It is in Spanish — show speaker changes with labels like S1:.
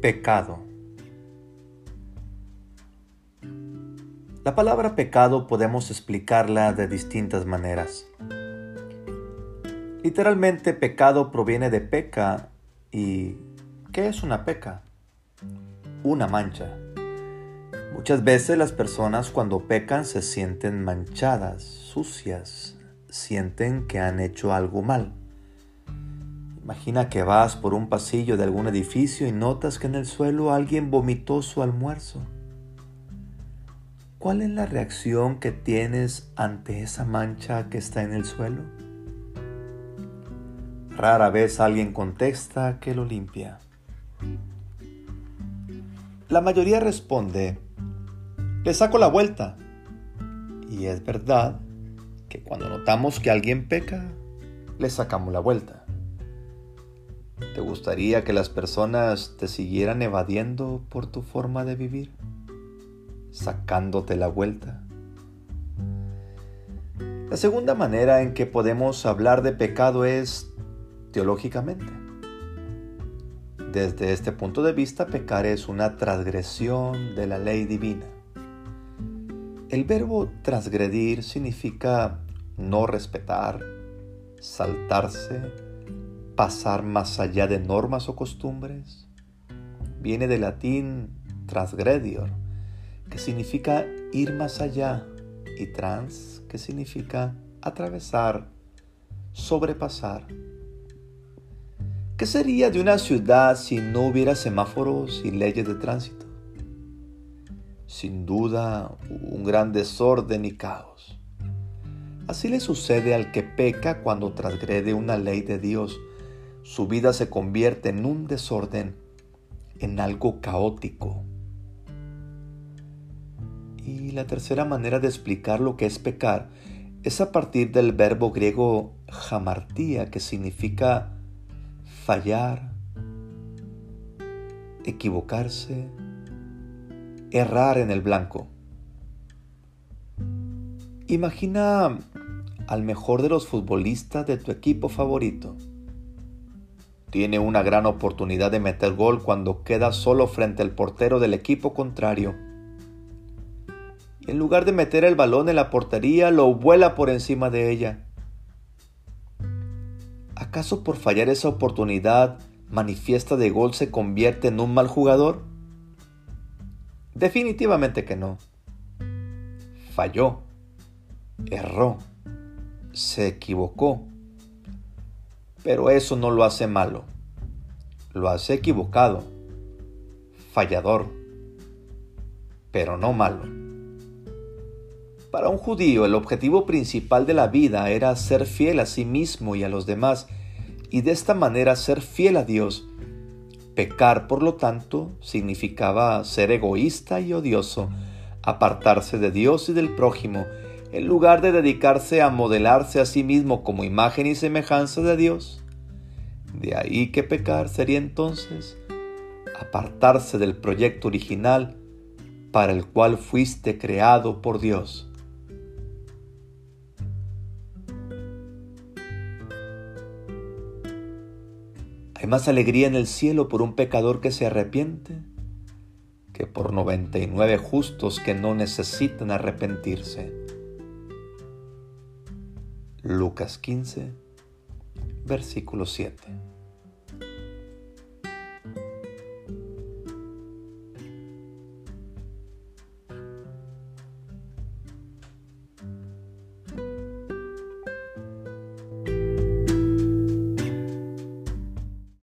S1: Pecado. La palabra pecado podemos explicarla de distintas maneras. Literalmente pecado proviene de peca y ¿qué es una peca? Una mancha. Muchas veces las personas cuando pecan se sienten manchadas, sucias, sienten que han hecho algo mal. Imagina que vas por un pasillo de algún edificio y notas que en el suelo alguien vomitó su almuerzo. ¿Cuál es la reacción que tienes ante esa mancha que está en el suelo? Rara vez alguien contesta que lo limpia. La mayoría responde, le saco la vuelta. Y es verdad que cuando notamos que alguien peca, le sacamos la vuelta. ¿Te gustaría que las personas te siguieran evadiendo por tu forma de vivir? Sacándote la vuelta. La segunda manera en que podemos hablar de pecado es teológicamente. Desde este punto de vista, pecar es una transgresión de la ley divina. El verbo transgredir significa no respetar, saltarse, pasar más allá de normas o costumbres? Viene del latín transgredior, que significa ir más allá, y trans, que significa atravesar, sobrepasar. ¿Qué sería de una ciudad si no hubiera semáforos y leyes de tránsito? Sin duda, un gran desorden y caos. Así le sucede al que peca cuando transgrede una ley de Dios su vida se convierte en un desorden, en algo caótico. Y la tercera manera de explicar lo que es pecar es a partir del verbo griego jamartía, que significa fallar, equivocarse, errar en el blanco. Imagina al mejor de los futbolistas de tu equipo favorito tiene una gran oportunidad de meter gol cuando queda solo frente al portero del equipo contrario. Y en lugar de meter el balón en la portería, lo vuela por encima de ella. ¿Acaso por fallar esa oportunidad manifiesta de gol se convierte en un mal jugador? Definitivamente que no. Falló, erró, se equivocó pero eso no lo hace malo, lo hace equivocado, fallador, pero no malo. Para un judío el objetivo principal de la vida era ser fiel a sí mismo y a los demás, y de esta manera ser fiel a Dios. Pecar, por lo tanto, significaba ser egoísta y odioso, apartarse de Dios y del prójimo, en lugar de dedicarse a modelarse a sí mismo como imagen y semejanza de Dios. De ahí que pecar sería entonces apartarse del proyecto original para el cual fuiste creado por Dios. Hay más alegría en el cielo por un pecador que se arrepiente que por 99 justos que no necesitan arrepentirse. Lucas 15, versículo 7.